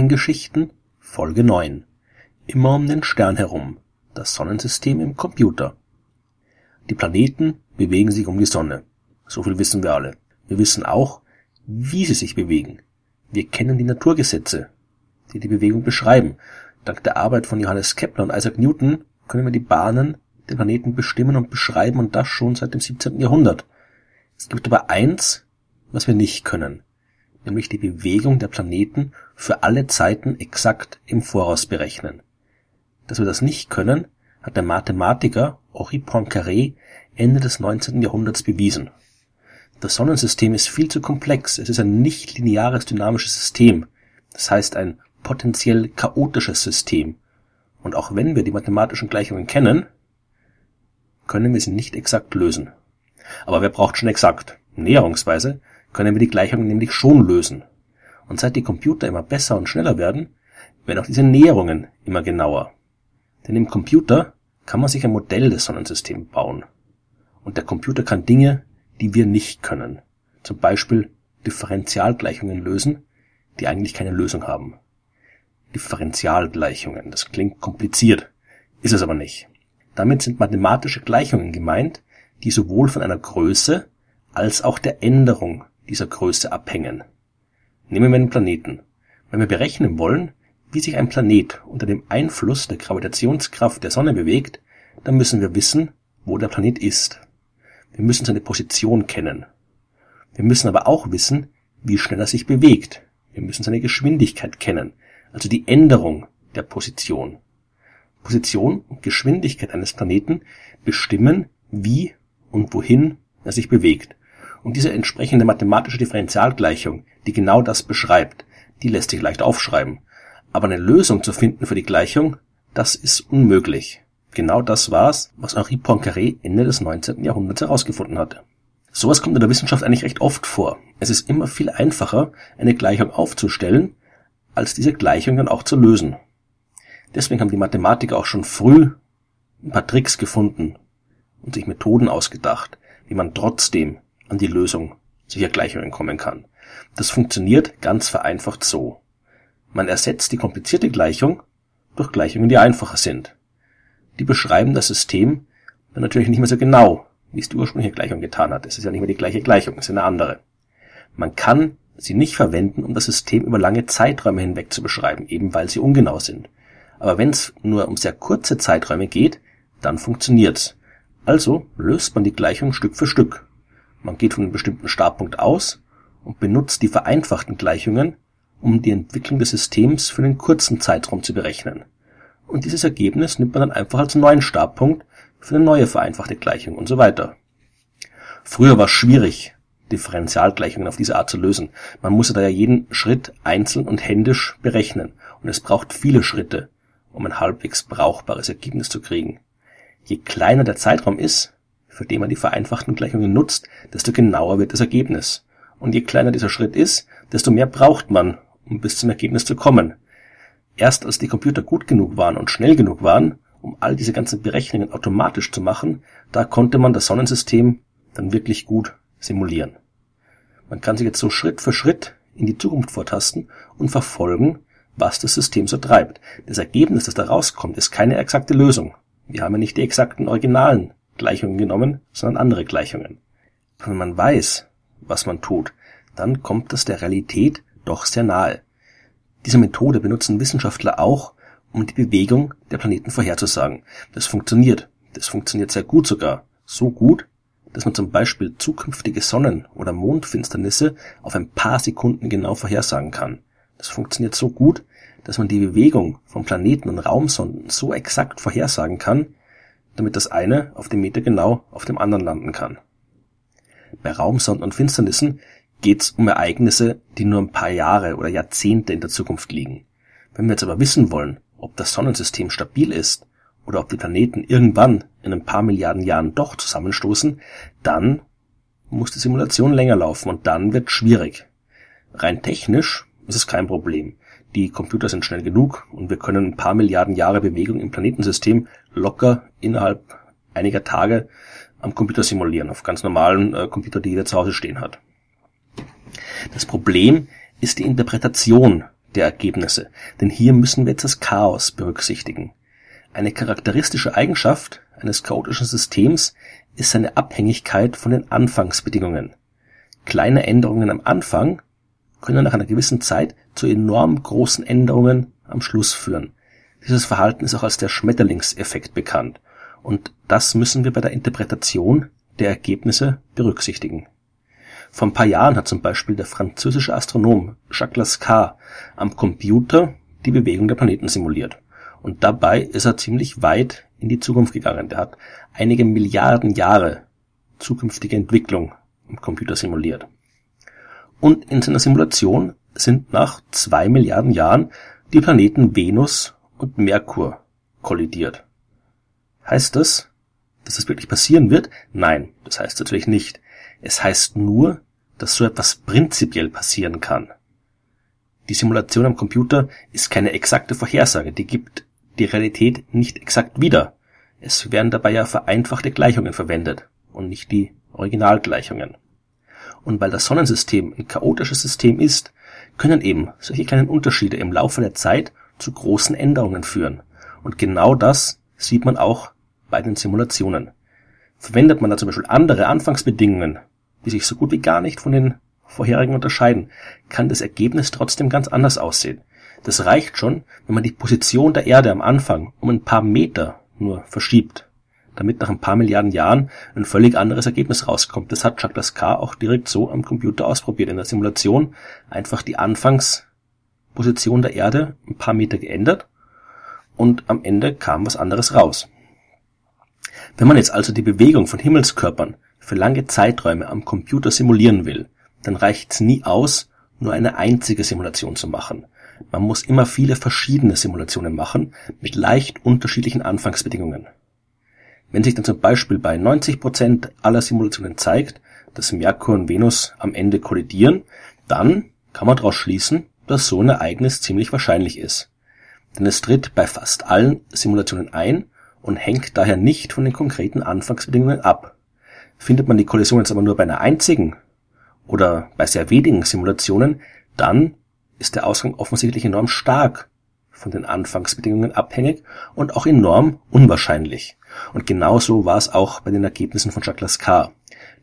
Sternengeschichten Folge 9 Immer um den Stern herum Das Sonnensystem im Computer Die Planeten bewegen sich um die Sonne. So viel wissen wir alle. Wir wissen auch, wie sie sich bewegen. Wir kennen die Naturgesetze, die die Bewegung beschreiben. Dank der Arbeit von Johannes Kepler und Isaac Newton können wir die Bahnen der Planeten bestimmen und beschreiben und das schon seit dem 17. Jahrhundert. Es gibt aber eins, was wir nicht können nämlich die Bewegung der Planeten für alle Zeiten exakt im Voraus berechnen. Dass wir das nicht können, hat der Mathematiker Henri Poincaré Ende des 19. Jahrhunderts bewiesen. Das Sonnensystem ist viel zu komplex, es ist ein nicht-lineares dynamisches System, das heißt ein potenziell chaotisches System. Und auch wenn wir die mathematischen Gleichungen kennen, können wir sie nicht exakt lösen. Aber wer braucht schon exakt? Näherungsweise können wir die Gleichungen nämlich schon lösen. Und seit die Computer immer besser und schneller werden, werden auch diese Näherungen immer genauer. Denn im Computer kann man sich ein Modell des Sonnensystems bauen. Und der Computer kann Dinge, die wir nicht können. Zum Beispiel Differentialgleichungen lösen, die eigentlich keine Lösung haben. Differentialgleichungen, das klingt kompliziert, ist es aber nicht. Damit sind mathematische Gleichungen gemeint, die sowohl von einer Größe als auch der Änderung dieser Größe abhängen. Nehmen wir einen Planeten. Wenn wir berechnen wollen, wie sich ein Planet unter dem Einfluss der Gravitationskraft der Sonne bewegt, dann müssen wir wissen, wo der Planet ist. Wir müssen seine Position kennen. Wir müssen aber auch wissen, wie schnell er sich bewegt. Wir müssen seine Geschwindigkeit kennen, also die Änderung der Position. Position und Geschwindigkeit eines Planeten bestimmen, wie und wohin er sich bewegt. Und diese entsprechende mathematische Differentialgleichung, die genau das beschreibt, die lässt sich leicht aufschreiben. Aber eine Lösung zu finden für die Gleichung, das ist unmöglich. Genau das war's, was Henri Poincaré Ende des 19. Jahrhunderts herausgefunden hatte. Sowas kommt in der Wissenschaft eigentlich recht oft vor. Es ist immer viel einfacher, eine Gleichung aufzustellen, als diese Gleichung dann auch zu lösen. Deswegen haben die Mathematiker auch schon früh ein paar Tricks gefunden und sich Methoden ausgedacht, wie man trotzdem an die Lösung solcher Gleichungen kommen kann. Das funktioniert ganz vereinfacht so. Man ersetzt die komplizierte Gleichung durch Gleichungen, die einfacher sind. Die beschreiben das System dann natürlich nicht mehr so genau, wie es die ursprüngliche Gleichung getan hat. Es ist ja nicht mehr die gleiche Gleichung, es ist eine andere. Man kann sie nicht verwenden, um das System über lange Zeiträume hinweg zu beschreiben, eben weil sie ungenau sind. Aber wenn es nur um sehr kurze Zeiträume geht, dann funktioniert's. Also löst man die Gleichung Stück für Stück. Man geht von einem bestimmten Startpunkt aus und benutzt die vereinfachten Gleichungen, um die Entwicklung des Systems für einen kurzen Zeitraum zu berechnen. Und dieses Ergebnis nimmt man dann einfach als neuen Startpunkt für eine neue vereinfachte Gleichung und so weiter. Früher war es schwierig, Differentialgleichungen auf diese Art zu lösen. Man musste ja jeden Schritt einzeln und händisch berechnen und es braucht viele Schritte, um ein halbwegs brauchbares Ergebnis zu kriegen. Je kleiner der Zeitraum ist, für den man die vereinfachten Gleichungen nutzt, desto genauer wird das Ergebnis. Und je kleiner dieser Schritt ist, desto mehr braucht man, um bis zum Ergebnis zu kommen. Erst als die Computer gut genug waren und schnell genug waren, um all diese ganzen Berechnungen automatisch zu machen, da konnte man das Sonnensystem dann wirklich gut simulieren. Man kann sich jetzt so Schritt für Schritt in die Zukunft vortasten und verfolgen, was das System so treibt. Das Ergebnis, das da rauskommt, ist keine exakte Lösung. Wir haben ja nicht die exakten Originalen Gleichungen genommen, sondern andere Gleichungen. Wenn man weiß, was man tut, dann kommt das der Realität doch sehr nahe. Diese Methode benutzen Wissenschaftler auch, um die Bewegung der Planeten vorherzusagen. Das funktioniert. Das funktioniert sehr gut sogar. So gut, dass man zum Beispiel zukünftige Sonnen- oder Mondfinsternisse auf ein paar Sekunden genau vorhersagen kann. Das funktioniert so gut, dass man die Bewegung von Planeten und Raumsonden so exakt vorhersagen kann, damit das eine auf dem Meter genau auf dem anderen landen kann. Bei Raumsonden und Finsternissen geht's um Ereignisse, die nur ein paar Jahre oder Jahrzehnte in der Zukunft liegen. Wenn wir jetzt aber wissen wollen, ob das Sonnensystem stabil ist oder ob die Planeten irgendwann in ein paar Milliarden Jahren doch zusammenstoßen, dann muss die Simulation länger laufen und dann wird schwierig. Rein technisch ist es kein Problem. Die Computer sind schnell genug und wir können ein paar Milliarden Jahre Bewegung im Planetensystem locker innerhalb einiger Tage am Computer simulieren, auf ganz normalen äh, Computer, die jeder zu Hause stehen hat. Das Problem ist die Interpretation der Ergebnisse, denn hier müssen wir jetzt das Chaos berücksichtigen. Eine charakteristische Eigenschaft eines chaotischen Systems ist seine Abhängigkeit von den Anfangsbedingungen. Kleine Änderungen am Anfang können nach einer gewissen Zeit zu enorm großen Änderungen am Schluss führen. Dieses Verhalten ist auch als der Schmetterlingseffekt bekannt, und das müssen wir bei der Interpretation der Ergebnisse berücksichtigen. Vor ein paar Jahren hat zum Beispiel der französische Astronom Jacques Lascar am Computer die Bewegung der Planeten simuliert. Und dabei ist er ziemlich weit in die Zukunft gegangen. Der hat einige Milliarden Jahre zukünftige Entwicklung im Computer simuliert. Und in seiner Simulation sind nach zwei Milliarden Jahren die Planeten Venus und Merkur kollidiert. Heißt das, dass das wirklich passieren wird? Nein, das heißt natürlich nicht. Es heißt nur, dass so etwas prinzipiell passieren kann. Die Simulation am Computer ist keine exakte Vorhersage, die gibt die Realität nicht exakt wieder. Es werden dabei ja vereinfachte Gleichungen verwendet und nicht die Originalgleichungen. Und weil das Sonnensystem ein chaotisches System ist, können eben solche kleinen Unterschiede im Laufe der Zeit zu großen Änderungen führen. Und genau das sieht man auch bei den Simulationen. Verwendet man da zum Beispiel andere Anfangsbedingungen, die sich so gut wie gar nicht von den vorherigen unterscheiden, kann das Ergebnis trotzdem ganz anders aussehen. Das reicht schon, wenn man die Position der Erde am Anfang um ein paar Meter nur verschiebt, damit nach ein paar Milliarden Jahren ein völlig anderes Ergebnis rauskommt. Das hat Jacques Lascar auch direkt so am Computer ausprobiert in der Simulation. Einfach die Anfangsposition der Erde ein paar Meter geändert und am Ende kam was anderes raus. Wenn man jetzt also die Bewegung von Himmelskörpern für lange Zeiträume am Computer simulieren will, dann reicht's nie aus, nur eine einzige Simulation zu machen. Man muss immer viele verschiedene Simulationen machen, mit leicht unterschiedlichen Anfangsbedingungen. Wenn sich dann zum Beispiel bei 90 Prozent aller Simulationen zeigt, dass Merkur und Venus am Ende kollidieren, dann kann man daraus schließen, dass so ein Ereignis ziemlich wahrscheinlich ist. Denn es tritt bei fast allen Simulationen ein und hängt daher nicht von den konkreten Anfangsbedingungen ab. Findet man die Kollision jetzt aber nur bei einer einzigen oder bei sehr wenigen Simulationen, dann ist der Ausgang offensichtlich enorm stark von den Anfangsbedingungen abhängig und auch enorm unwahrscheinlich. Und genauso war es auch bei den Ergebnissen von Jacques Lascar.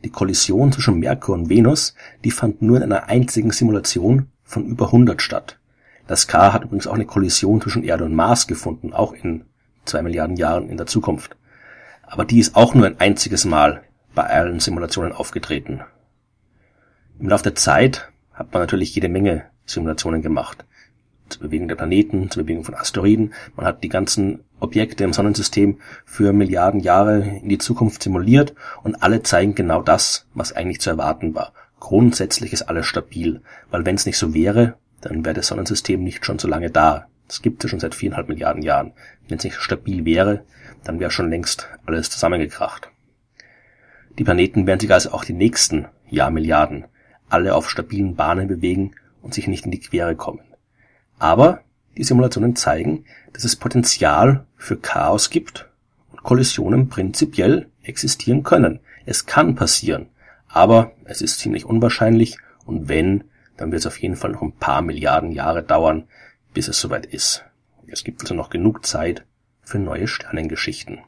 Die Kollision zwischen Merkur und Venus, die fand nur in einer einzigen Simulation von über 100 statt. Lascar hat übrigens auch eine Kollision zwischen Erde und Mars gefunden, auch in zwei Milliarden Jahren in der Zukunft. Aber die ist auch nur ein einziges Mal bei allen Simulationen aufgetreten. Im Laufe der Zeit hat man natürlich jede Menge Simulationen gemacht. Zur Bewegung der Planeten, zur Bewegung von Asteroiden. Man hat die ganzen Objekte im Sonnensystem für Milliarden Jahre in die Zukunft simuliert und alle zeigen genau das, was eigentlich zu erwarten war. Grundsätzlich ist alles stabil, weil wenn es nicht so wäre, dann wäre das Sonnensystem nicht schon so lange da. Das gibt es ja schon seit viereinhalb Milliarden Jahren. Wenn es nicht stabil wäre, dann wäre schon längst alles zusammengekracht. Die Planeten werden sich also auch die nächsten Jahrmilliarden alle auf stabilen Bahnen bewegen und sich nicht in die Quere kommen. Aber die Simulationen zeigen, dass es Potenzial für Chaos gibt und Kollisionen prinzipiell existieren können. Es kann passieren, aber es ist ziemlich unwahrscheinlich und wenn, dann wird es auf jeden Fall noch ein paar Milliarden Jahre dauern, bis es soweit ist. Es gibt also noch genug Zeit für neue Sternengeschichten.